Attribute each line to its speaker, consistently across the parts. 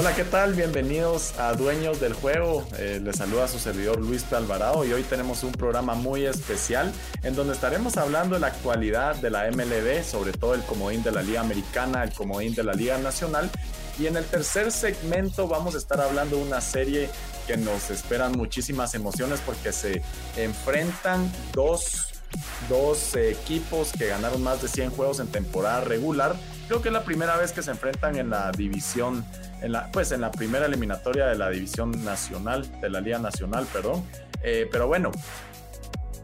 Speaker 1: Hola, ¿qué tal? Bienvenidos a Dueños del Juego. Eh, les saluda su servidor Luis P. Alvarado y hoy tenemos un programa muy especial en donde estaremos hablando de la actualidad de la MLB, sobre todo el comodín de la Liga Americana, el comodín de la Liga Nacional. Y en el tercer segmento vamos a estar hablando de una serie que nos esperan muchísimas emociones porque se enfrentan dos dos equipos que ganaron más de 100 juegos en temporada regular. Creo que es la primera vez que se enfrentan en la división en la, pues en la primera eliminatoria de la división nacional, de la Liga Nacional, perdón. Eh, pero bueno,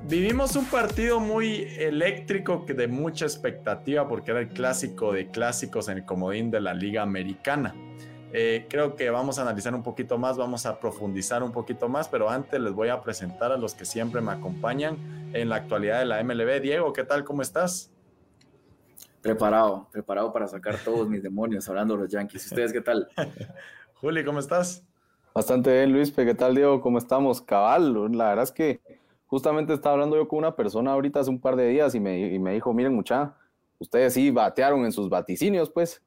Speaker 1: vivimos un partido muy eléctrico de mucha expectativa porque era el clásico de clásicos en el comodín de la Liga Americana. Eh, creo que vamos a analizar un poquito más, vamos a profundizar un poquito más, pero antes les voy a presentar a los que siempre me acompañan en la actualidad de la MLB. Diego, ¿qué tal? ¿Cómo estás?
Speaker 2: Preparado, preparado para sacar todos mis demonios hablando de los Yankees. ¿Ustedes qué tal?
Speaker 1: Juli, ¿cómo estás?
Speaker 3: Bastante bien, Luis. ¿Qué tal, Diego? ¿Cómo estamos? Cabal, la verdad es que justamente estaba hablando yo con una persona ahorita hace un par de días y me, me dijo, miren mucha, ustedes sí batearon en sus vaticinios, pues.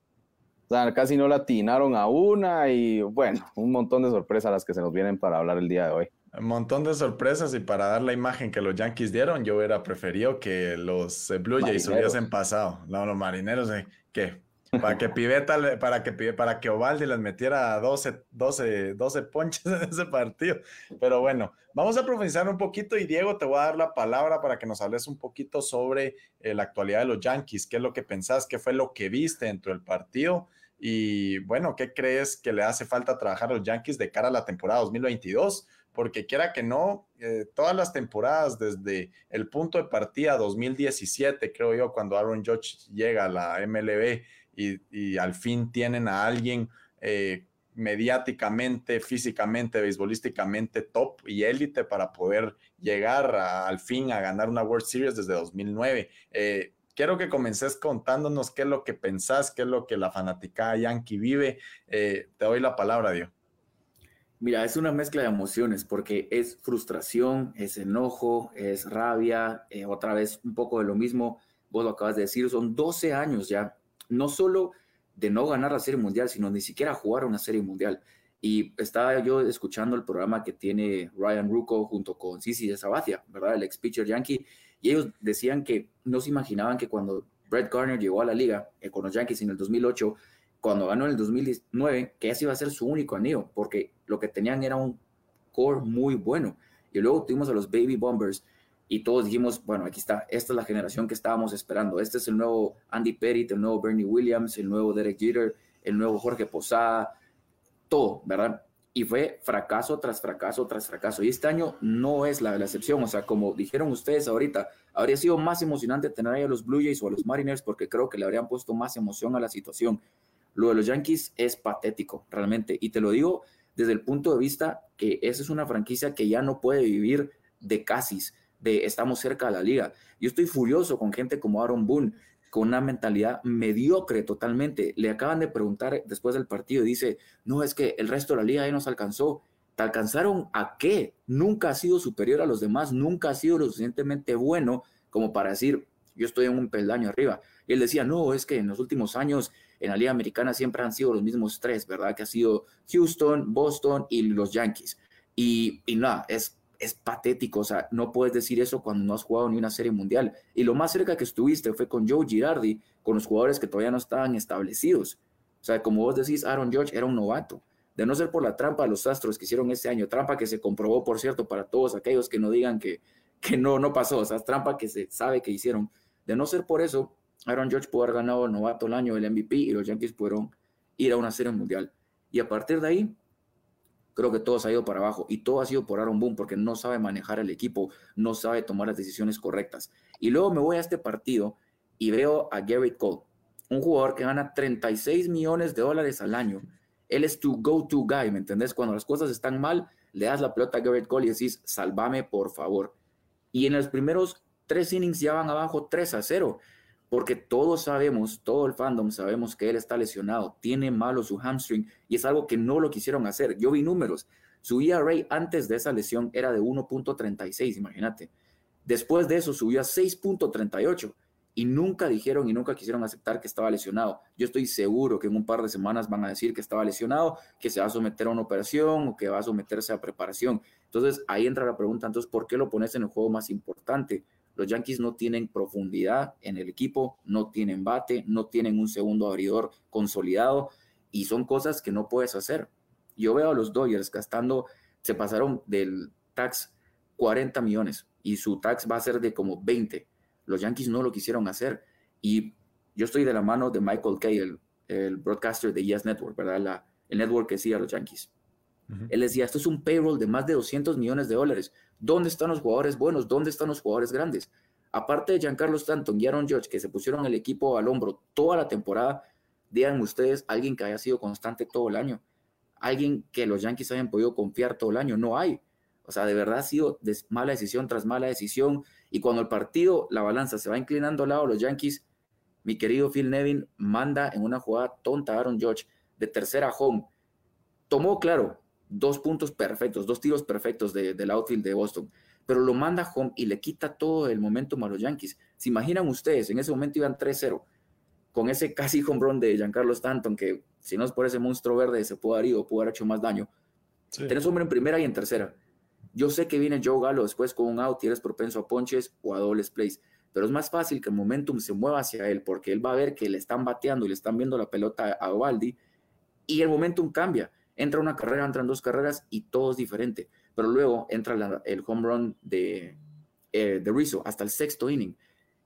Speaker 3: O sea, casi no la atinaron a una y bueno, un montón de sorpresas las que se nos vienen para hablar el día de hoy.
Speaker 1: Un montón de sorpresas y para dar la imagen que los Yankees dieron, yo hubiera preferido que los eh, Blue Jays hubiesen pasado. No, los marineros, eh, ¿qué? Para que Piveta, para que, para que Ovaldi les metiera 12, 12, 12 ponches en ese partido. Pero bueno, vamos a profundizar un poquito y Diego, te voy a dar la palabra para que nos hables un poquito sobre eh, la actualidad de los Yankees. ¿Qué es lo que pensás? ¿Qué fue lo que viste dentro del partido? Y bueno, ¿qué crees que le hace falta trabajar a los Yankees de cara a la temporada 2022? porque quiera que no, eh, todas las temporadas desde el punto de partida 2017, creo yo, cuando Aaron Judge llega a la MLB y, al fin tienen a alguien eh, mediáticamente, físicamente, beisbolísticamente top y élite para poder llegar al fin a ganar una World Series desde 2009. Eh, quiero que comences contándonos qué es lo que pensás, qué es lo que la fanaticada Yankee vive. te doy la palabra, Dios.
Speaker 2: Mira, es una mezcla de emociones porque es frustración, es enojo, es rabia, eh, otra vez un poco de lo mismo, vos lo acabas de decir, son 12 años ya, no solo de no ganar la Serie Mundial, sino ni siquiera jugar una Serie Mundial. Y estaba yo escuchando el programa que tiene Ryan Rucco junto con Sisi de Sabathia, ¿verdad? El ex pitcher yankee, y ellos decían que no se imaginaban que cuando Brett Garner llegó a la liga eh, con los Yankees en el 2008, cuando ganó en el 2019, que ese iba a ser su único anillo, porque lo que tenían era un core muy bueno. Y luego tuvimos a los Baby Bombers y todos dijimos, bueno, aquí está, esta es la generación que estábamos esperando. Este es el nuevo Andy Pettit, el nuevo Bernie Williams, el nuevo Derek Jeter, el nuevo Jorge Posada, todo, ¿verdad? Y fue fracaso tras fracaso tras fracaso. Y este año no es la, la excepción. O sea, como dijeron ustedes ahorita, habría sido más emocionante tener ahí a los Blue Jays o a los Mariners porque creo que le habrían puesto más emoción a la situación. Lo de los Yankees es patético, realmente. Y te lo digo desde el punto de vista que esa es una franquicia que ya no puede vivir de casis, de estamos cerca de la liga. Yo estoy furioso con gente como Aaron Boone, con una mentalidad mediocre totalmente. Le acaban de preguntar después del partido y dice, no, es que el resto de la liga ya nos alcanzó. ¿Te alcanzaron a qué? Nunca ha sido superior a los demás, nunca ha sido lo suficientemente bueno como para decir, yo estoy en un peldaño arriba. Y él decía, no, es que en los últimos años en la Liga Americana siempre han sido los mismos tres, ¿verdad? Que ha sido Houston, Boston y los Yankees. Y, y nada, es, es patético, o sea, no puedes decir eso cuando no has jugado ni una serie mundial. Y lo más cerca que estuviste fue con Joe Girardi, con los jugadores que todavía no estaban establecidos. O sea, como vos decís, Aaron George era un novato. De no ser por la trampa de los Astros que hicieron ese año, trampa que se comprobó, por cierto, para todos aquellos que no digan que, que no, no pasó, o sea, trampa que se sabe que hicieron. De no ser por eso, Aaron George pudo haber ganado el novato el año, el MVP, y los Yankees pudieron ir a una serie mundial. Y a partir de ahí, creo que todo se ha ido para abajo. Y todo ha sido por Aaron Boone, porque no sabe manejar el equipo, no sabe tomar las decisiones correctas. Y luego me voy a este partido y veo a Garrett Cole, un jugador que gana 36 millones de dólares al año. Él es tu go-to guy, ¿me entendés? Cuando las cosas están mal, le das la pelota a Garrett Cole y decís, salvame por favor. Y en los primeros tres innings ya van abajo 3 a 0 porque todos sabemos, todo el fandom sabemos que él está lesionado, tiene malo su hamstring y es algo que no lo quisieron hacer. Yo vi números, su ERA antes de esa lesión era de 1.36, imagínate. Después de eso subió a 6.38 y nunca dijeron y nunca quisieron aceptar que estaba lesionado. Yo estoy seguro que en un par de semanas van a decir que estaba lesionado, que se va a someter a una operación o que va a someterse a preparación. Entonces ahí entra la pregunta, entonces, ¿por qué lo pones en el juego más importante? Los Yankees no tienen profundidad en el equipo, no tienen bate, no tienen un segundo abridor consolidado y son cosas que no puedes hacer. Yo veo a los Dodgers gastando, se pasaron del tax 40 millones y su tax va a ser de como 20 los Yankees no lo quisieron hacer. Y yo estoy de la mano de Michael Kay, el, broadcaster de Yes Network, ¿verdad? El network que sigue a los Yankees. Él decía, esto es un payroll de más de 200 millones de dólares. ¿Dónde están los jugadores buenos? ¿Dónde están los jugadores grandes? Aparte de Giancarlo Stanton y Aaron Judge, que se pusieron el equipo al hombro toda la temporada, díganme ustedes, alguien que haya sido constante todo el año, alguien que los Yankees hayan podido confiar todo el año, no hay. O sea, de verdad ha sido mala decisión tras mala decisión. Y cuando el partido, la balanza se va inclinando al lado de los Yankees, mi querido Phil Nevin manda en una jugada tonta a Aaron George de tercera home. Tomó, claro, dos puntos perfectos, dos tiros perfectos de, del outfield de Boston, pero lo manda home y le quita todo el momentum a los Yankees. ¿Se imaginan ustedes? En ese momento iban 3-0, con ese casi home run de Giancarlo Stanton, que si no es por ese monstruo verde se pudo haber ido, pudo haber hecho más daño. Sí. Tenés hombre en primera y en tercera. Yo sé que viene Joe Galo después con un out y eres propenso a ponches o a dobles plays, pero es más fácil que el momentum se mueva hacia él porque él va a ver que le están bateando y le están viendo la pelota a Ovaldi y el momentum cambia. Entra una carrera, entran dos carreras y todo es diferente. Pero luego entra el home run de, eh, de Rizzo hasta el sexto inning.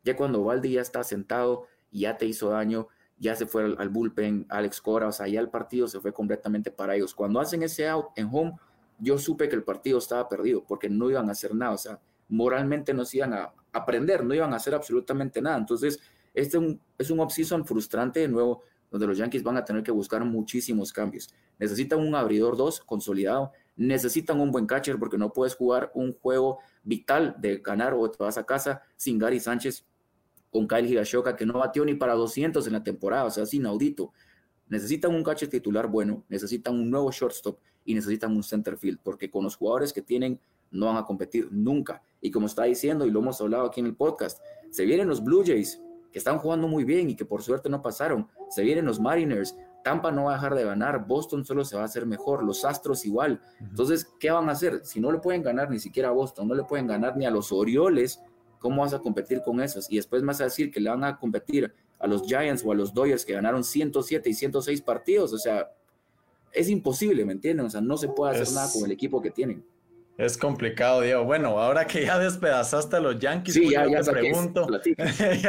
Speaker 2: Ya cuando Ovaldi ya está sentado ya te hizo daño, ya se fue al, bullpen, Alex Cora, o sea, ya el partido se fue completamente para ellos. Cuando hacen ese out en home, yo supe que el partido estaba perdido porque no iban a hacer nada, o sea, moralmente no iban a aprender, no iban a hacer absolutamente nada. Entonces, este es un off-season frustrante de nuevo, donde los Yankees van a tener que buscar muchísimos cambios. Necesitan un abridor 2 consolidado, necesitan un buen catcher porque no puedes jugar un juego vital de ganar o te vas a casa sin Gary Sánchez con Kyle Higashoka que no batió ni para 200 en la temporada, o sea, es inaudito. Necesitan un catcher titular bueno, necesitan un nuevo shortstop y necesitan un center field, porque con los jugadores que tienen no van a competir nunca. Y como está diciendo, y lo hemos hablado aquí en el podcast, se vienen los Blue Jays, que están jugando muy bien y que por suerte no pasaron. Se vienen los Mariners, Tampa no va a dejar de ganar, Boston solo se va a hacer mejor, los Astros igual. Entonces, ¿qué van a hacer? Si no le pueden ganar ni siquiera a Boston, no le pueden ganar ni a los Orioles, ¿cómo vas a competir con esos? Y después vas a decir que le van a competir a los Giants o a los Dodgers que ganaron 107 y 106 partidos. O sea, es imposible, ¿me entienden? O sea, no se puede hacer nada con el equipo que tienen.
Speaker 1: Es complicado, Diego. Bueno, ahora que ya despedazaste a los Yankees, sí, ya, te pregunto,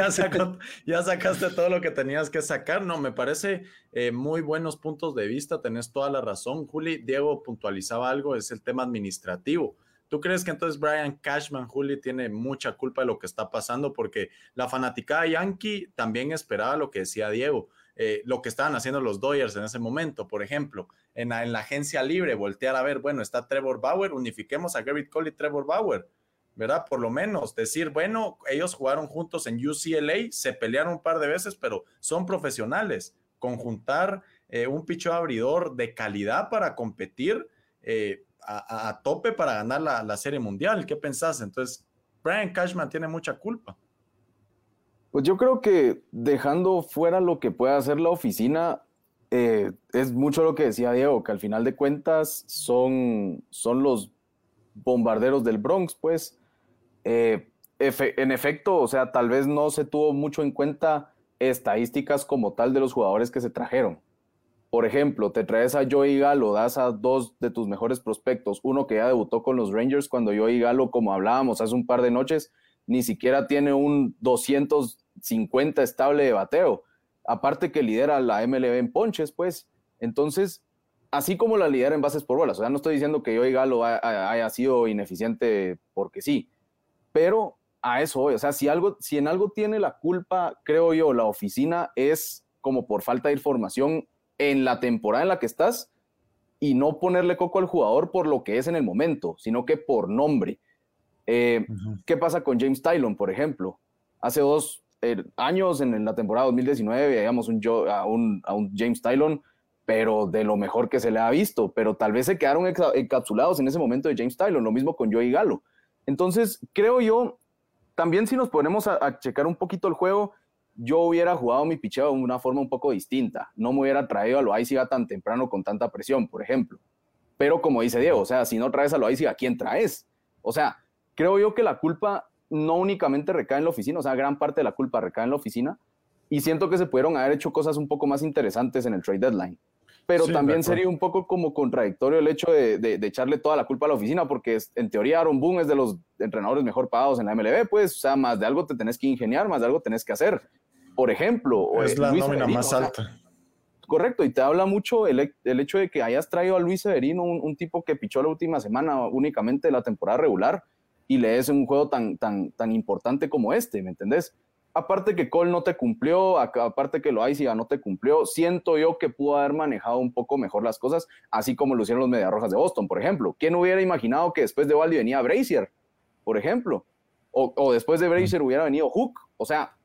Speaker 1: ya, sacaste todo lo que tenías que sacar. No, me parece eh, muy buenos puntos de vista, tenés toda la razón. Juli, Diego puntualizaba algo, es el tema administrativo. ¿Tú crees que entonces Brian Cashman, Juli, tiene mucha culpa de lo que está pasando? Porque la fanaticada yankee también esperaba lo que decía Diego eh, lo que estaban haciendo los Dodgers en ese momento, por ejemplo, en la, en la, agencia libre, voltear a ver, bueno, está Trevor Bauer, unifiquemos a Garrett Cole y Trevor Bauer, ¿verdad? Por lo menos decir, bueno, ellos jugaron juntos en UCLA, se pelearon un par de veces, pero son profesionales. Conjuntar eh, un picho abridor de calidad para competir eh, a, tope para ganar la, la Serie Mundial. ¿Qué pensás? Entonces, Brian Cashman tiene mucha culpa.
Speaker 3: Pues yo creo que dejando fuera lo que pueda hacer la oficina, eh, es mucho lo que decía Diego, que al final de cuentas son, son los bombarderos del Bronx, pues. Eh, en efecto, o sea, tal vez no se tuvo mucho en cuenta estadísticas como tal de los jugadores que se trajeron. Por ejemplo, te traes a Joey Galo, das a dos de tus mejores prospectos, uno que ya debutó con los Rangers cuando Joey Galo, como hablábamos hace un par de noches, ni siquiera tiene un 250 estable de bateo. Aparte que lidera la MLB en ponches, pues. Entonces, así como la lidera en bases por bolas. O sea, no estoy diciendo que Joey Galo haya sido ineficiente porque sí, pero a eso voy. O sea, si, algo, si en algo tiene la culpa, creo yo, la oficina es como por falta de información en la temporada en la que estás y no ponerle coco al jugador por lo que es en el momento, sino que por nombre. Eh, ¿Qué pasa con James Tylon, por ejemplo? Hace dos eh, años, en, la temporada 2019, veíamos un, a, un, a, un, James Tylon, pero de lo mejor que se le ha visto, pero tal vez se quedaron encapsulados en ese momento de James Tylon, lo mismo con Joey Galo. Entonces, creo yo también si nos ponemos a, checar un poquito el juego, yo hubiera jugado mi picheo de una forma un poco distinta. No me hubiera traído a Loaiziga tan temprano con tanta presión, por ejemplo. Pero como dice Diego, o sea, si no traes a Loaiziga, ¿a quién traes? O sea, creo yo que la culpa no únicamente recae en la oficina, o sea, gran parte de la culpa recae en la oficina, y siento que se pudieron haber hecho cosas un poco más interesantes en el trade deadline. Pero también sería un poco como contradictorio el hecho de, echarle toda la culpa a la oficina, porque en teoría Aaron Boone es de los entrenadores mejor pagados en la MLB, pues, o sea, más de algo te tenés que ingeniar, más de algo tenés que hacer. Por ejemplo,
Speaker 1: es la nómina más alta.
Speaker 3: correcto, y te habla mucho el, el, hecho de que hayas traído a Luis Severino, un, un, tipo que pichó la última semana únicamente de la temporada regular, y le es un juego tan, tan, tan importante como este, ¿me entendés? aparte que Cole no te cumplió, aparte que Loaiziga no te cumplió, siento yo que pudo haber manejado un poco mejor las cosas, así como lo hicieron los Mediarrojas de Boston, por ejemplo. ¿Quién hubiera imaginado que después de Valdi venía Brazier, por ejemplo? O, después de Brazier hubiera venido Hook. O sea,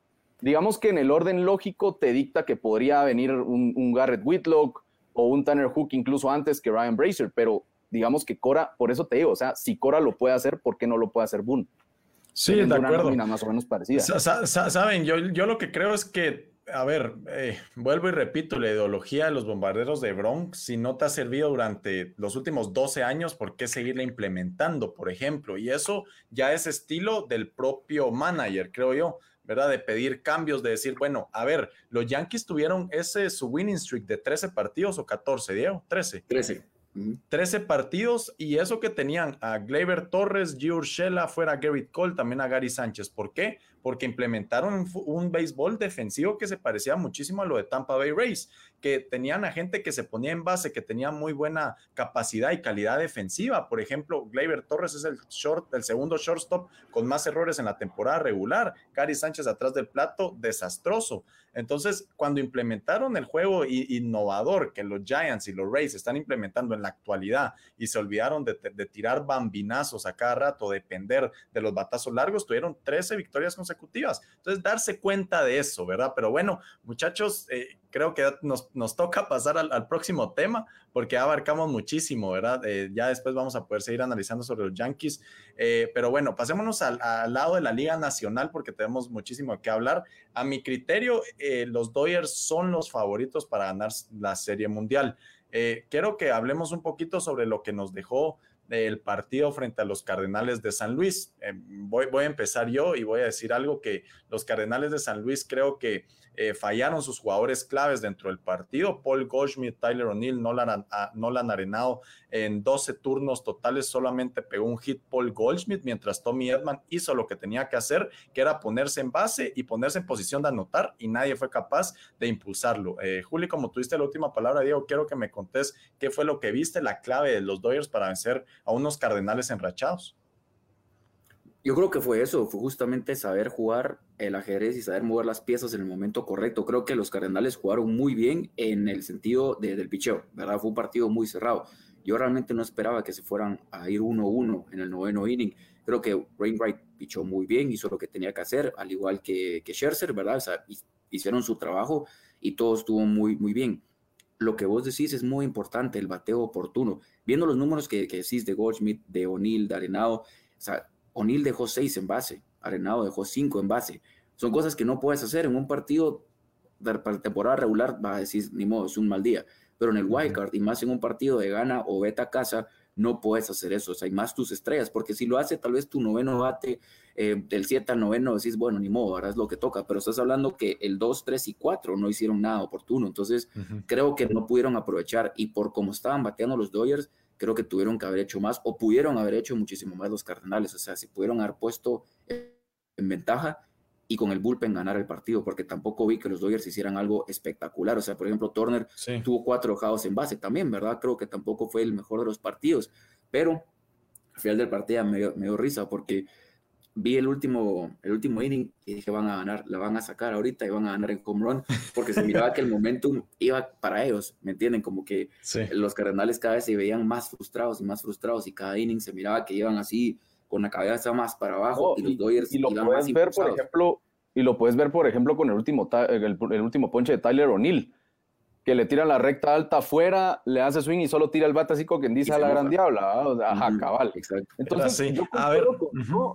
Speaker 3: digamos que en el orden lógico te dicta que podría venir un, Garrett Whitlock o un Tanner Hook incluso antes que Ryan Brazier, pero digamos que Cora, por eso te digo, o sea, si Cora lo puede hacer, ¿por qué no lo puede hacer Boone?
Speaker 1: Sí, de acuerdo.
Speaker 3: más o menos parecida.
Speaker 1: Saben, yo, yo lo que creo es que, a ver, eh, vuelvo y repito, la ideología de los bombarderos de Bronx, si no te ha servido durante los últimos 12 años, ¿por qué seguirla implementando, por ejemplo? Y eso ya es estilo del propio manager, creo yo. ¿verdad? De pedir cambios, de decir, bueno, a ver, los Yankees tuvieron ese su winning streak de 13 partidos o 14, Diego, 13.
Speaker 2: 13.
Speaker 1: 13 partidos y eso que tenían a Gleyber Torres, G. Urshela, fuera Garrett Cole, también a Gary Sánchez. ¿Por qué? Porque implementaron un, béisbol defensivo que se parecía muchísimo a lo de Tampa Bay Rays, que tenían a gente que se ponía en base, que tenía muy buena capacidad y calidad defensiva. Por ejemplo, Gleyber Torres es el, short, el segundo shortstop con más errores en la temporada regular. Gary Sánchez atrás del plato, desastroso. Entonces, cuando implementaron el juego innovador que los Giants y los Rays están implementando en la actualidad y se olvidaron de, tirar bambinazos a cada rato, depender de los batazos largos, tuvieron 13 victorias consecutivas. Entonces, darse cuenta de eso, ¿verdad? Pero bueno, muchachos, eh, creo que nos, nos toca pasar al, próximo tema porque abarcamos muchísimo, ¿verdad? Eh, ya después vamos a poder seguir analizando sobre los Yankees. Eh, pero bueno, pasémonos al, lado de la Liga Nacional porque tenemos muchísimo que hablar. A mi criterio, eh, los Dodgers son los favoritos para ganar la Serie Mundial. quiero que hablemos un poquito sobre lo que nos dejó el partido frente a los Cardenales de San Luis. voy, voy a empezar yo y voy a decir algo que los Cardenales de San Luis creo que eh, fallaron sus jugadores claves dentro del partido. Paul Goldschmidt, Tyler O'Neill, Nolan, Nolan Arenado en 12 turnos totales solamente pegó un hit Paul Goldschmidt, mientras Tommy Edman hizo lo que tenía que hacer, que era ponerse en base y ponerse en posición de anotar y nadie fue capaz de impulsarlo. Eh, Juli, como tuviste la última palabra, Diego, quiero que me contés qué fue lo que viste, la clave de los Dodgers para vencer a unos Cardenales enrachados.
Speaker 2: Yo creo que fue eso, fue justamente saber jugar el ajedrez y saber mover las piezas en el momento correcto. Creo que los Cardenales jugaron muy bien en el sentido del picheo, ¿verdad? Fue un partido muy cerrado. Yo realmente no esperaba que se fueran a ir 1-1 en el noveno inning. Creo que Rainwright pichó muy bien, hizo lo que tenía que hacer, al igual que, que Scherzer, ¿verdad? O sea, hicieron su trabajo y todo estuvo muy, muy bien. Lo que vos decís es muy importante, el bateo oportuno. Viendo los números que, que decís de Goldschmidt, de O'Neill, de Arenado, o sea, O'Neill dejó seis en base, Arenado dejó cinco en base. Son cosas que no puedes hacer en un partido de temporada regular, va a decir, ni modo, es un mal día. Pero en el wildcard y más en un partido de gana o beta casa, no puedes hacer eso. O sea, hay más tus estrellas, porque si lo hace tal vez tu noveno bate eh, del 7 al noveno, decís, bueno, ni modo, ahora es lo que toca. Pero estás hablando que el 2, 3 y 4 no hicieron nada oportuno. Entonces, creo que no pudieron aprovechar. Y por cómo estaban bateando los Dodgers, creo que tuvieron que haber hecho más o pudieron haber hecho muchísimo más los Cardenales. O sea, si pudieron haber puesto en ventaja y con el bullpen ganar el partido, porque tampoco vi que los Dodgers hicieran algo espectacular. O sea, por ejemplo, Turner tuvo cuatro hojados en base también, ¿verdad? Creo que tampoco fue el mejor de los partidos, pero al final del partido me me dio risa porque vi el último, el último inning y dije, van a ganar, la van a sacar ahorita y van a ganar en home run, porque se miraba que el momentum iba para ellos, ¿me entienden? Como que los Cardenales cada vez se veían más frustrados y más frustrados y cada inning se miraba que iban así con la cabeza más para abajo y los Dodgers
Speaker 3: y, lo puedes ver, por ejemplo, y lo puedes ver, por ejemplo, con el último, el, el último ponche de Tyler O'Neill que le tira la recta alta afuera, le hace swing y solo tira el bate así como quien dice a la gran diabla. Ajá, cabal. Exacto. Entonces, yo a ver.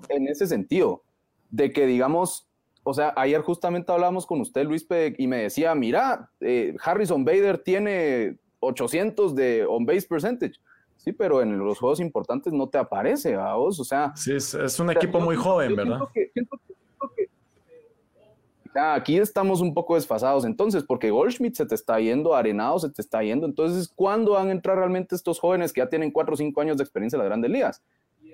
Speaker 3: en ese sentido. de que, digamos, o sea, ayer justamente hablábamos con usted, Luis, y me decía, mira, eh, Harrison Bader tiene 800 de on-base percentage. Sí, pero en los juegos importantes no te aparece, vos, o sea...
Speaker 1: Sí, es, un equipo muy joven, ¿verdad?
Speaker 3: Aquí estamos un poco desfasados entonces, porque Goldschmidt se te está yendo, Arenado se te está yendo, entonces, ¿cuándo van a entrar realmente estos jóvenes que ya tienen 4 o 5 años de experiencia en las grandes ligas?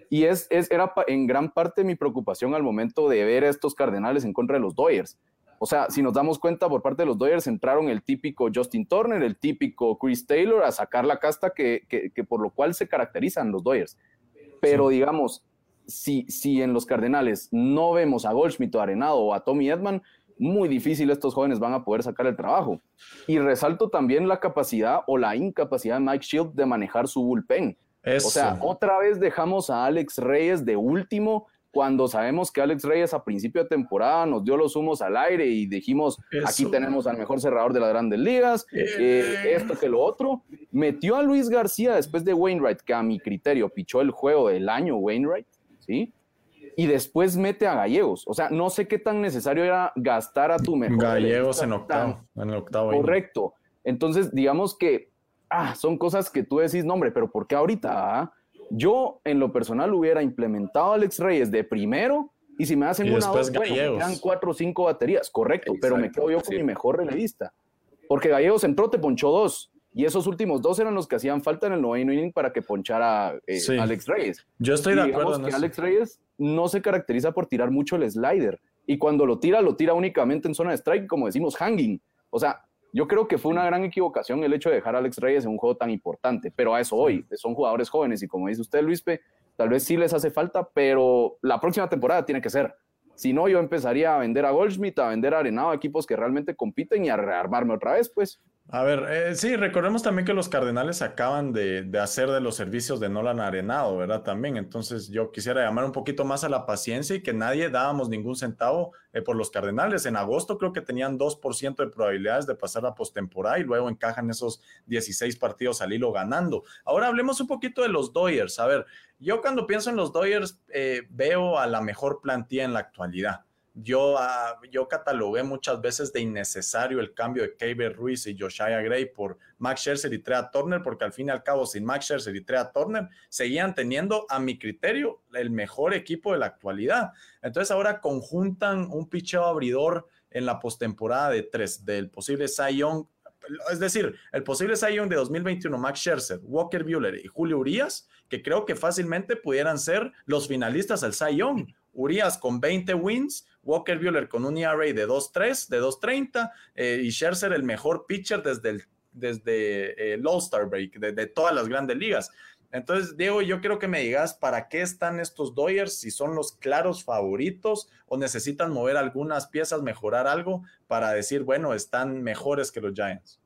Speaker 3: Y es, es, era en gran parte mi preocupación al momento de ver a estos Cardenales en contra de los Doyers. O sea, si nos damos cuenta, por parte de los Doyers entraron el típico Justin Turner, el típico Chris Taylor a sacar la casta que, que, por lo cual se caracterizan los Doyers. Pero digamos, si, si en los Cardenales no vemos a Goldschmidt o Arenado o a Tommy Edman, muy difícil estos jóvenes van a poder sacar el trabajo. Y resalto también la capacidad o la incapacidad de Mike Shield de manejar su bullpen. O sea, otra vez dejamos a Alex Reyes de último cuando sabemos que Alex Reyes a principio de temporada nos dio los humos al aire y dijimos, aquí tenemos al mejor cerrador de las grandes ligas, eh, esto que lo otro. Metió a Luis García después de Wainwright, que a mi criterio pichó el juego del año Wainwright, ¿sí? Y después mete a Gallegos. O sea, no sé qué tan necesario era gastar a tu mejor.
Speaker 1: Gallegos en octavo, en el octavo.
Speaker 3: Correcto. Entonces, digamos que ah, son cosas que tú decís, no, hombre, pero ¿por qué ahorita? Ah? Yo, en lo personal, hubiera implementado a Alex Reyes de primero y si me hacen una dos, bueno, me cuatro o cinco baterías, correcto, pero me quedo yo con mi mejor relevista. Porque Gallegos entró, te ponchó dos. Y esos últimos dos eran los que hacían falta en el noveno inning para que ponchara eh, Alex Reyes.
Speaker 1: Yo estoy de acuerdo
Speaker 3: en que Alex Reyes no se caracteriza por tirar mucho el slider. Y cuando lo tira, lo tira únicamente en zona de strike, como decimos, hanging. O sea, yo creo que fue una gran equivocación el hecho de dejar a Alex Reyes en un juego tan importante, pero a eso hoy, son jugadores jóvenes y como dice usted, Luispe, tal vez sí les hace falta, pero la próxima temporada tiene que ser. Si no, yo empezaría a vender a Goldschmidt, a vender a Arenado, equipos que realmente compiten y a rearmarme otra vez, pues.
Speaker 1: A ver, eh, sí, recordemos también que los Cardenales acaban de, hacer de los servicios de Nolan Arenado, ¿verdad? También, entonces yo quisiera llamar un poquito más a la paciencia y que nadie dábamos ningún centavo eh, por los Cardenales. En agosto creo que tenían 2% de probabilidades de pasar a postemporada y luego encajan esos 16 partidos al hilo ganando. Ahora hablemos un poquito de los Doyers. A ver, yo cuando pienso en los Doyers eh, veo a la mejor plantilla en la actualidad. Yo, ah, yo catalogué muchas veces de innecesario el cambio de Keiber Ruiz y Josiah Gray por Max Scherzer y Trea Turner, porque al fin y al cabo, sin Max Scherzer y Trea Turner, seguían teniendo, a mi criterio, el mejor equipo de la actualidad. Entonces ahora conjuntan un picheo abridor en la postemporada de tres, del posible Cy Young, es decir, el posible Cy Young de 2021, Max Scherzer, Walker Buehler y Julio Urias, que creo que fácilmente pudieran ser los finalistas al Cy Young. Urias con 20 wins, Walker Buehler con un ERA de 2.3, de 2.30 eh, y Scherzer el mejor pitcher desde el, desde All-Star Break, de, todas las grandes ligas. Entonces, Diego, yo quiero que me digas para qué están estos Dodgers, si son los claros favoritos o necesitan mover algunas piezas, mejorar algo para decir, bueno, están mejores que los Giants.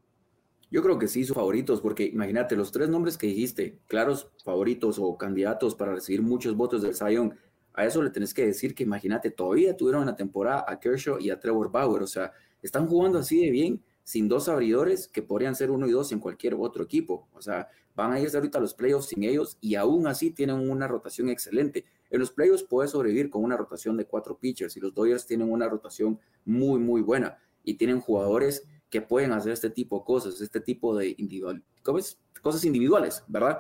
Speaker 2: Yo creo que sí, son favoritos, porque imagínate, los tres nombres que dijiste, claros favoritos o candidatos para recibir muchos votos del Zion, a eso le tenés que decir que imagínate, todavía tuvieron en la temporada a Kershaw y a Trevor Bauer, o sea, están jugando así de bien, sin dos abridores que podrían ser uno y dos en cualquier otro equipo. O sea, van a irse ahorita a los playoffs sin ellos y aún así tienen una rotación excelente. En los playoffs puedes sobrevivir con una rotación de cuatro pitchers y los Dodgers tienen una rotación muy, muy buena y tienen jugadores que pueden hacer este tipo de cosas, este tipo de cosas individuales, ¿verdad?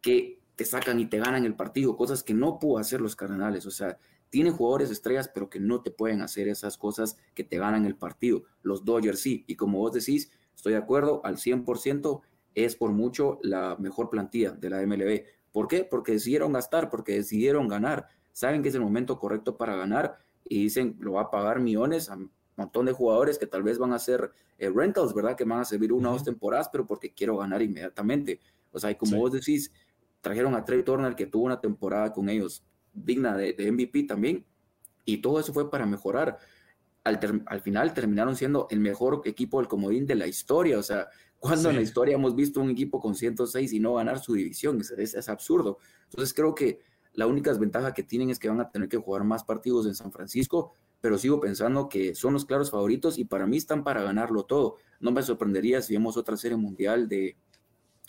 Speaker 2: Que te sacan y te ganan el partido, cosas que no pudo hacer los Cardenales. O sea, tienen jugadores estrellas, pero que no te pueden hacer esas cosas que te ganan el partido. Los Dodgers sí. Y como vos decís, estoy de acuerdo al 100%, es por mucho la mejor plantilla de la MLB. ¿Por qué? Porque decidieron gastar, porque decidieron ganar. Saben que es el momento correcto para ganar y dicen, lo va a pagar millones a un montón de jugadores que tal vez van a ser eh, rentals, ¿verdad? Que van a servir una o dos temporadas, pero porque quiero ganar inmediatamente. O sea, y como vos decís, trajeron a Trey Turner que tuvo una temporada con ellos digna de, MVP también, y todo eso fue para mejorar. Al, final terminaron siendo el mejor equipo del comodín de la historia, o sea, cuando en la historia hemos visto un equipo con 106 y no ganar su división, es, es, absurdo. Entonces creo que la única desventaja que tienen es que van a tener que jugar más partidos en San Francisco, pero sigo pensando que son los claros favoritos y para mí están para ganarlo todo. No me sorprendería si vemos otra serie mundial de,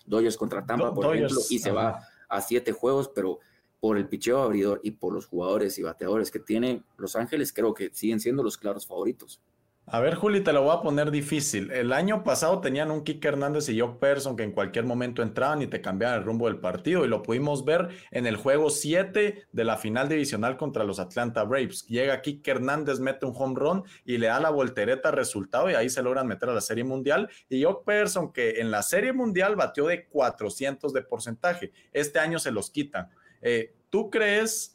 Speaker 2: Dodgers contra Tampa, por ejemplo, y se va a siete juegos, pero por el picheo abridor y por los jugadores y bateadores que tiene Los Ángeles, creo que siguen siendo los claros favoritos.
Speaker 1: A ver, Juli, te lo voy a poner difícil. El año pasado tenían un Kike Hernández y Jock Person que en cualquier momento entraban y te cambiaban el rumbo del partido y lo pudimos ver en el juego 7 de la final divisional contra los Atlanta Braves. Llega Kike Hernández, mete un home run y le da la voltereta resultado y ahí se logran meter a la Serie Mundial. Y Jock Person que en la Serie Mundial batió de 400 de porcentaje. Este año se los quitan. Eh, ¿Tú crees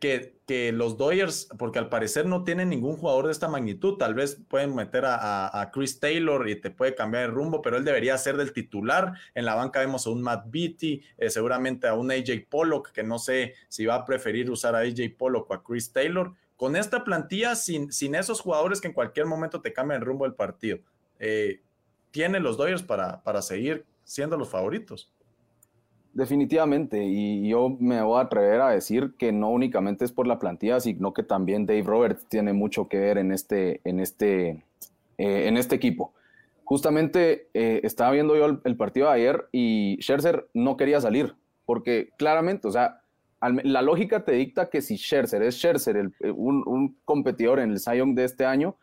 Speaker 1: que, los Dodgers, porque al parecer no tienen ningún jugador de esta magnitud, tal vez pueden meter a, Chris Taylor y te puede cambiar el rumbo, pero él debería ser del titular. En la banca vemos a un Matt Beatty, eh, seguramente a un AJ Pollock, que no sé si va a preferir usar a AJ Pollock o a Chris Taylor. Con esta plantilla, sin, sin esos jugadores que en cualquier momento te cambian el rumbo del partido, eh, tiene los Dodgers para, para seguir siendo los favoritos.
Speaker 3: Definitivamente, y yo me voy a atrever a decir que no únicamente es por la plantilla, sino que también Dave Roberts tiene mucho que ver en este, en este, eh, en este equipo. Justamente eh, estaba viendo yo el, partido de ayer y Scherzer no quería salir, porque claramente, o sea, la lógica te dicta que si Scherzer es Scherzer, eh, un, competidor en el Cy de este año,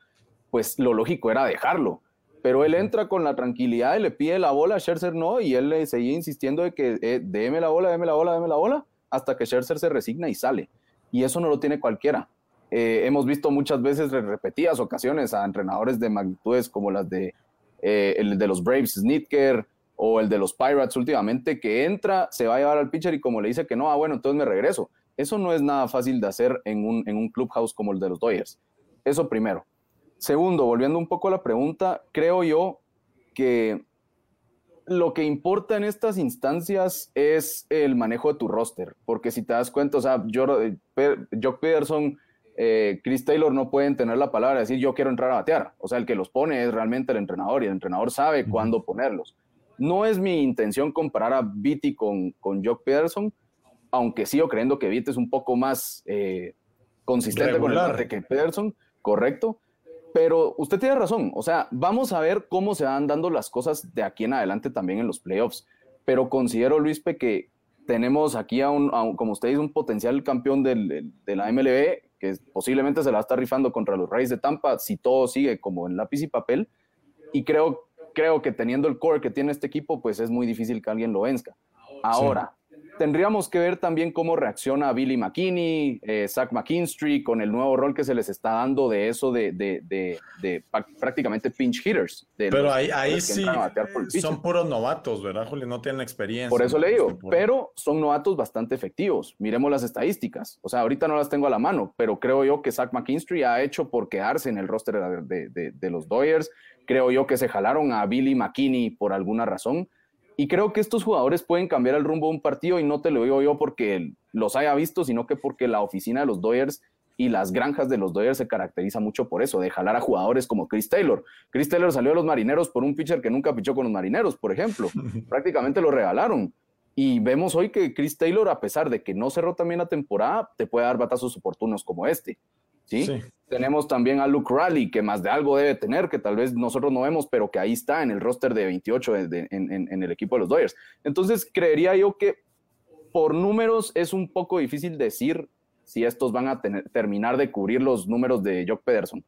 Speaker 3: pues lo lógico era dejarlo pero él entra con la tranquilidad y le pide la bola, Scherzer no, y él le seguía insistiendo de que eh, déme la bola, déme la bola, déme la bola, hasta que Scherzer se resigna y sale. Y eso no lo tiene cualquiera. Eh, hemos visto muchas veces, repetidas ocasiones, a entrenadores de magnitudes como las de eh, el de los Braves, Snitker, o el de los Pirates últimamente, que entra, se va a llevar al pitcher y como le dice que no, ah, bueno, entonces me regreso. Eso no es nada fácil de hacer en un, en un clubhouse como el de los Dodgers. Eso primero. Segundo, volviendo un poco a la pregunta, creo yo que lo que importa en estas instancias es el manejo de tu roster, porque si te das cuenta, o sea, Jock Peterson, eh, Chris Taylor no pueden tener la palabra de decir yo quiero entrar a batear, o sea, el que los pone es realmente el entrenador y el entrenador sabe cuándo ponerlos. No es mi intención comparar a Vitti con, con Jock Peterson, aunque sigo creyendo que Vitti es un poco más eh, consistente con el bate que Peterson, correcto, pero usted tiene razón, o sea, vamos a ver cómo se van dando las cosas de aquí en adelante también en los playoffs. Pero considero, Luis, que tenemos aquí a un, como usted dice, un potencial campeón del, de la MLB que posiblemente se la está rifando contra los Reyes de Tampa si todo sigue como en lápiz y papel. Y creo, creo que teniendo el core que tiene este equipo, pues es muy difícil que alguien lo venzca. Ahora, tendríamos que ver también cómo reacciona Billy McKinney, eh, Zach McKinstry, con el nuevo rol que se les está dando de eso de, de, de, prácticamente pinch hitters.
Speaker 1: pero ahí, ahí sí son puros novatos, ¿verdad, Julio? No tienen experiencia.
Speaker 3: Por eso le digo, pero son novatos bastante efectivos. Miremos las estadísticas. O sea, ahorita no las tengo a la mano, pero creo yo que Zach McKinstry ha hecho por quedarse en el roster de, los Dodgers. Creo yo que se jalaron a Billy McKinney por alguna razón y creo que estos jugadores pueden cambiar el rumbo de un partido y no te lo digo yo porque los haya visto, sino que porque la oficina de los Dodgers y las granjas de los Dodgers se caracteriza mucho por eso, de jalar a jugadores como Chris Taylor. Chris Taylor salió de los Marineros por un pitcher que nunca pichó con los Marineros, por ejemplo. Prácticamente lo regalaron. Y vemos hoy que Chris Taylor, a pesar de que no cerró también la temporada, te puede dar batazos oportunos como este. ¿sí? Tenemos también a Luke Raleigh, que más de algo debe tener, que tal vez nosotros no vemos, pero que ahí está en el roster de 28 en, el equipo de los Dodgers. Entonces, creería yo que por números es un poco difícil decir si estos van a terminar de cubrir los números de Jock Pederson,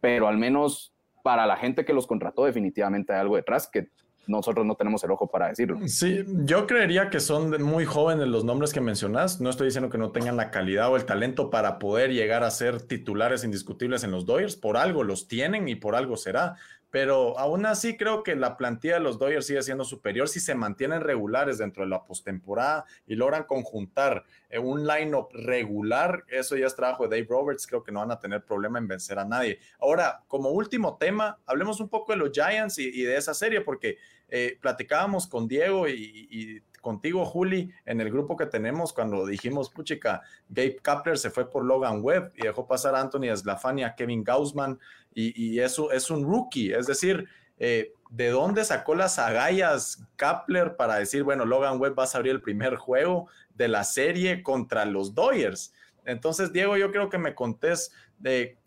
Speaker 3: pero al menos para la gente que los contrató definitivamente hay algo detrás que nosotros no tenemos el ojo para decirlo.
Speaker 1: Sí, yo creería que son muy jóvenes los nombres que mencionas. No estoy diciendo que no tengan la calidad o el talento para poder llegar a ser titulares indiscutibles en los Dodgers. Por algo los tienen y por algo será. Pero aún así creo que la plantilla de los Dodgers sigue siendo superior si se mantienen regulares dentro de la postemporada y logran conjuntar eh, un lineup regular. Eso ya es trabajo de Dave Roberts. Creo que no van a tener problema en vencer a nadie. Ahora, como último tema, hablemos un poco de los Giants y de esa serie, porque eh, platicábamos con Diego y, contigo, Juli, en el grupo que tenemos cuando dijimos, puchica, Gabe Kapler se fue por Logan Webb y dejó pasar a Anthony Slafani a Kevin Gaussman y, eso es un rookie, es decir, eh, ¿de dónde sacó las agallas Kapler para decir, bueno, Logan Webb va a abrir el primer juego de la serie contra los Dodgers? Entonces, Diego, yo creo que me contés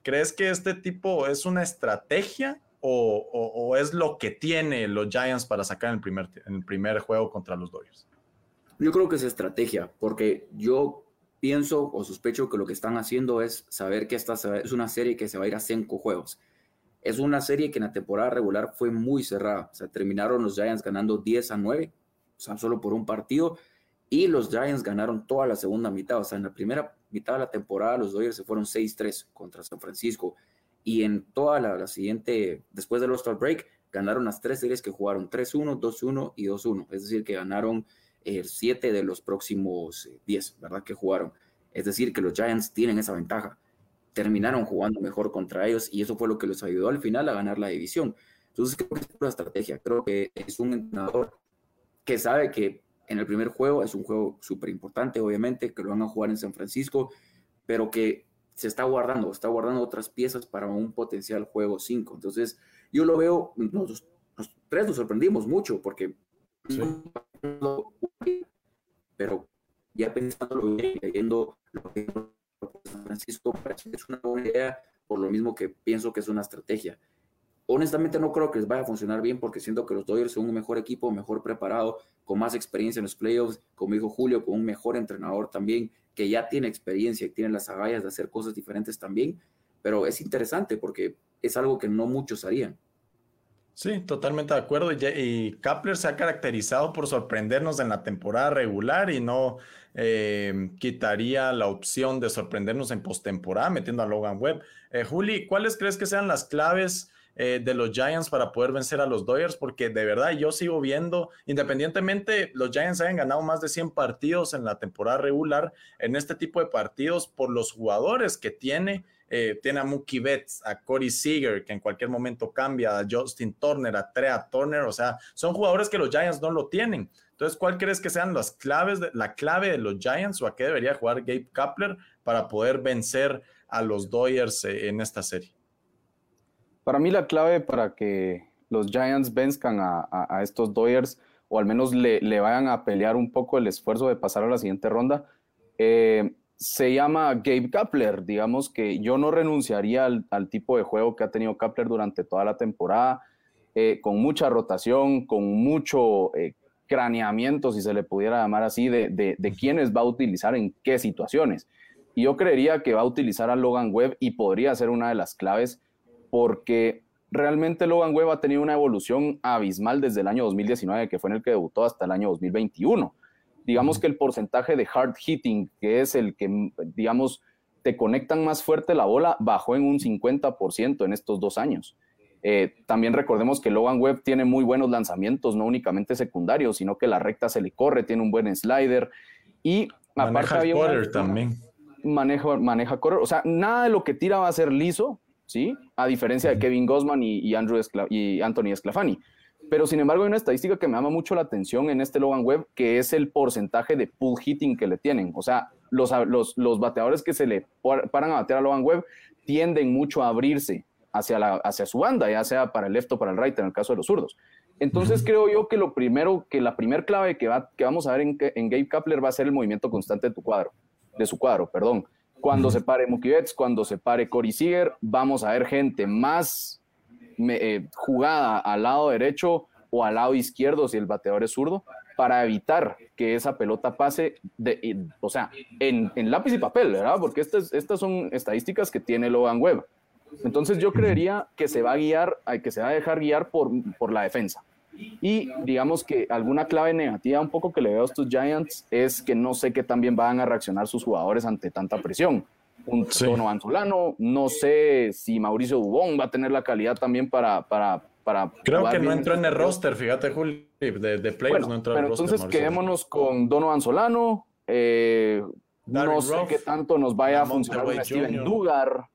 Speaker 1: ¿crees que este tipo es una estrategia o, es lo que tiene los Giants para sacar en el primer, en el primer juego contra los Dodgers?
Speaker 2: Yo creo que es estrategia, porque yo pienso o sospecho que lo que están haciendo es saber que esta es una serie que se va a ir a cinco juegos. Es una serie que en la temporada regular fue muy cerrada. O sea, terminaron los Giants ganando 10 a 9, o sea, solo por un partido. Y los Giants ganaron toda la segunda mitad. O sea, en la primera mitad de la temporada los Dodgers se fueron 6-3 contra San Francisco. Y en toda la, siguiente, después del All-Star Break, ganaron las tres series que jugaron 3-1, 2-1 y 2-1. Es decir, que ganaron eh, siete de los próximos 10, eh, ¿verdad? Que jugaron. Es decir, que los Giants tienen esa ventaja terminaron jugando mejor contra ellos y eso fue lo que los ayudó al final a ganar la división. Entonces creo que es una estrategia, creo que es un entrenador que sabe que en el primer juego es un juego súper importante, obviamente, que lo van a jugar en San Francisco, pero que se está guardando, está guardando otras piezas para un potencial juego 5. Entonces yo lo veo, los, tres nos sorprendimos mucho porque... Pero ya pensándolo bien, leyendo lo que San Francisco parece que es una buena idea, por lo mismo que pienso que es una estrategia. Honestamente no creo que les vaya a funcionar bien porque siento que los Dodgers son un mejor equipo, mejor preparado, con más experiencia en los playoffs, como dijo Julio, con un mejor entrenador también, que ya tiene experiencia y tiene las agallas de hacer cosas diferentes también, pero es interesante porque es algo que no muchos harían.
Speaker 1: Sí, totalmente de acuerdo. Y, Kapler se ha caracterizado por sorprendernos en la temporada regular y no eh, quitaría la opción de sorprendernos en postemporada metiendo a Logan Webb. Eh, Juli, ¿cuáles crees que sean las claves eh, de los Giants para poder vencer a los Dodgers? Porque de verdad yo sigo viendo, independientemente los Giants hayan ganado más de 100 partidos en la temporada regular, en este tipo de partidos por los jugadores que tiene eh, tiene a Mookie Betts, a Corey Seager, que en cualquier momento cambia, a Justin Turner, a Trea Turner, o sea, son jugadores que los Giants no lo tienen. Entonces, ¿cuál crees que sean las claves, de, la clave de los Giants o a qué debería jugar Gabe Kapler para poder vencer a los Dodgers eh, en esta serie?
Speaker 3: Para mí la clave para que los Giants venzcan a, estos Dodgers o al menos le, vayan a pelear un poco el esfuerzo de pasar a la siguiente ronda, eh, se llama Gabe Kapler. Digamos que yo no renunciaría al, tipo de juego que ha tenido Kapler durante toda la temporada, eh, con mucha rotación, con mucho eh, craneamiento, si se le pudiera llamar así, de, de, quiénes va a utilizar en qué situaciones. Y yo creería que va a utilizar a Logan Webb y podría ser una de las claves porque realmente Logan Webb ha tenido una evolución abismal desde el año 2019, que fue en el que debutó, hasta el año 2021 digamos que el porcentaje de hard hitting, que es el que, digamos, te conectan más fuerte la bola, bajó en un 50% en estos dos años. Eh, también recordemos que Logan Webb tiene muy buenos lanzamientos, no únicamente secundarios, sino que la recta se le corre, tiene un buen slider y
Speaker 1: maneja aparte también.
Speaker 3: Maneja, maneja correr, o sea, nada de lo que tira va a ser liso, ¿sí? A diferencia de Kevin Gosman y, Andrew y Anthony Esclafani. Pero sin embargo hay una estadística que me llama mucho la atención en este Logan Webb, que es el porcentaje de pull hitting que le tienen. O sea, los, los, bateadores que se le paran a batear a Logan Webb tienden mucho a abrirse hacia, la, hacia su banda, ya sea para el left o para el right, en el caso de los zurdos. Entonces creo yo que lo primero, que la primer clave que, va, que vamos a ver en, en Gabe Kapler va a ser el movimiento constante de tu cuadro, de su cuadro, perdón. Cuando se pare Mookie Betts, cuando se pare Corey Seager, vamos a ver gente más eh, jugada al lado derecho o al lado izquierdo si el bateador es zurdo, para evitar que esa pelota pase, de, o sea, en, lápiz y papel, ¿verdad? Porque estas, estas son estadísticas que tiene Logan Webb. Entonces yo creería que se va a guiar, que se va a dejar guiar por, por la defensa. Y digamos que alguna clave negativa un poco que le veo a estos Giants es que no sé qué también van a reaccionar sus jugadores ante tanta presión un tono Anzolano. No sé si Mauricio Dubón va a tener la calidad también para. para, para
Speaker 1: Creo que no entró en el roster, fíjate, Julio, de, de players no entró en el
Speaker 3: roster. Entonces quedémonos con Dono Anzolano. Eh, no sé qué tanto nos vaya a funcionar un Steven Dugar.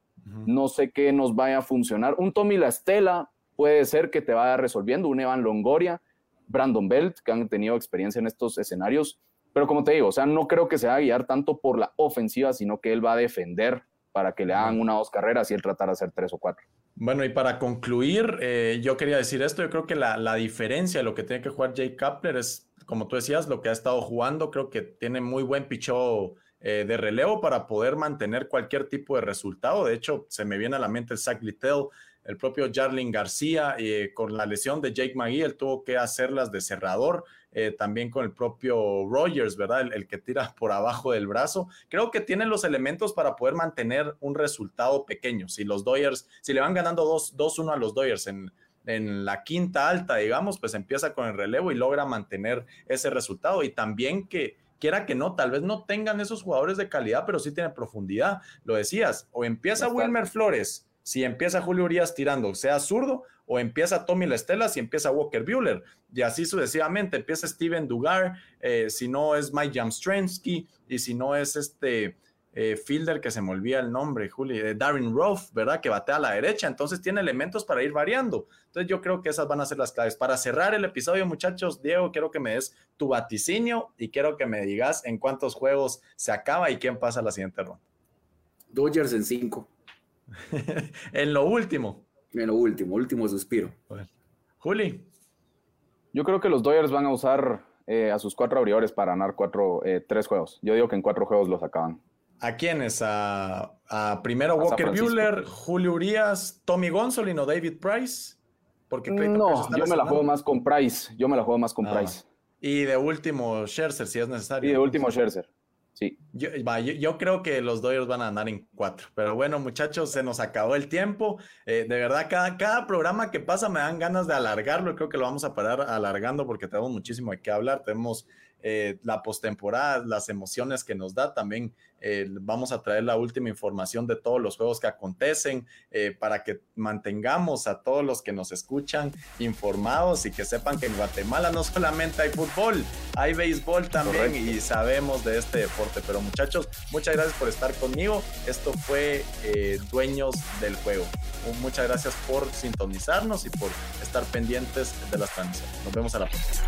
Speaker 3: No sé qué nos vaya a funcionar. Un Tommy La Estela puede ser que te vaya resolviendo. Un Evan Longoria, Brandon Belt, que han tenido experiencia en estos escenarios pero como te digo, o sea, no creo que se va a guiar tanto por la ofensiva, sino que él va a defender para que le hagan una o dos carreras y él tratar de hacer tres o cuatro.
Speaker 1: Bueno, y para concluir, eh, yo quería decir esto, yo creo que la, la, diferencia de lo que tiene que jugar Jay Kapler es, como tú decías, lo que ha estado jugando, creo que tiene muy buen pichó eh, de relevo para poder mantener cualquier tipo de resultado. De hecho, se me viene a la mente el Zach Littell, el propio Jarlin García, eh, con la lesión de Jake McGee, él tuvo que hacerlas de cerrador eh, también con el propio Rogers, ¿verdad? El, que tira por abajo del brazo. Creo que tiene los elementos para poder mantener un resultado pequeño. Si los Dodgers, si le van ganando 2-1 a los Dodgers en, en la quinta alta, digamos, pues empieza con el relevo y logra mantener ese resultado. Y también que quiera que no, tal vez no tengan esos jugadores de calidad, pero sí tienen profundidad. Lo decías, o empieza Wilmer Flores, si empieza Julio Urias tirando, sea zurdo, o empieza Tommy Lestela si empieza Walker Bueller, y así sucesivamente, empieza Steven Dugar, eh, si no es Mike Jamstrensky, y si no es este eh, fielder que se me olvida el nombre, Julio, de Darren Roth, ¿verdad? Que batea a la derecha, entonces tiene elementos para ir variando. Entonces yo creo que esas van a ser las claves. Para cerrar el episodio, muchachos, Diego, quiero que me des tu vaticinio y quiero que me digas en cuántos juegos se acaba y quién pasa a la siguiente ronda.
Speaker 2: Dodgers en cinco.
Speaker 1: en lo último.
Speaker 2: En lo último, último suspiro.
Speaker 1: Juli.
Speaker 3: Yo creo que los Dodgers van a usar eh, a sus cuatro abridores para ganar cuatro, eh, tres juegos. Yo digo que en cuatro juegos los acaban.
Speaker 1: ¿A quiénes? A, primero Walker Bueller, Julio Urias, Tommy Gonsolin o David Price.
Speaker 3: Porque no, yo me la juego más con Price. Yo me la juego más con ah. Price.
Speaker 1: Y de último, Scherzer, si es necesario.
Speaker 3: Y de último, Scherzer. Sí.
Speaker 1: Yo, creo que los Dodgers van a andar en cuatro. Pero bueno, muchachos, se nos acabó el tiempo. Eh, de verdad, cada, cada programa que pasa me dan ganas de alargarlo. Creo que lo vamos a parar alargando porque tenemos muchísimo de qué hablar. Tenemos eh, la postemporada, las emociones que nos da. También eh, vamos a traer la última información de todos los juegos que acontecen eh, para que mantengamos a todos los que nos escuchan informados y que sepan que en Guatemala no solamente hay fútbol, hay béisbol también y sabemos de este deporte. Pero muchachos, muchas gracias por estar conmigo. Esto fue Dueños del Juego. Muchas gracias por sintonizarnos y por estar pendientes de las transmisiones. Nos vemos a la próxima.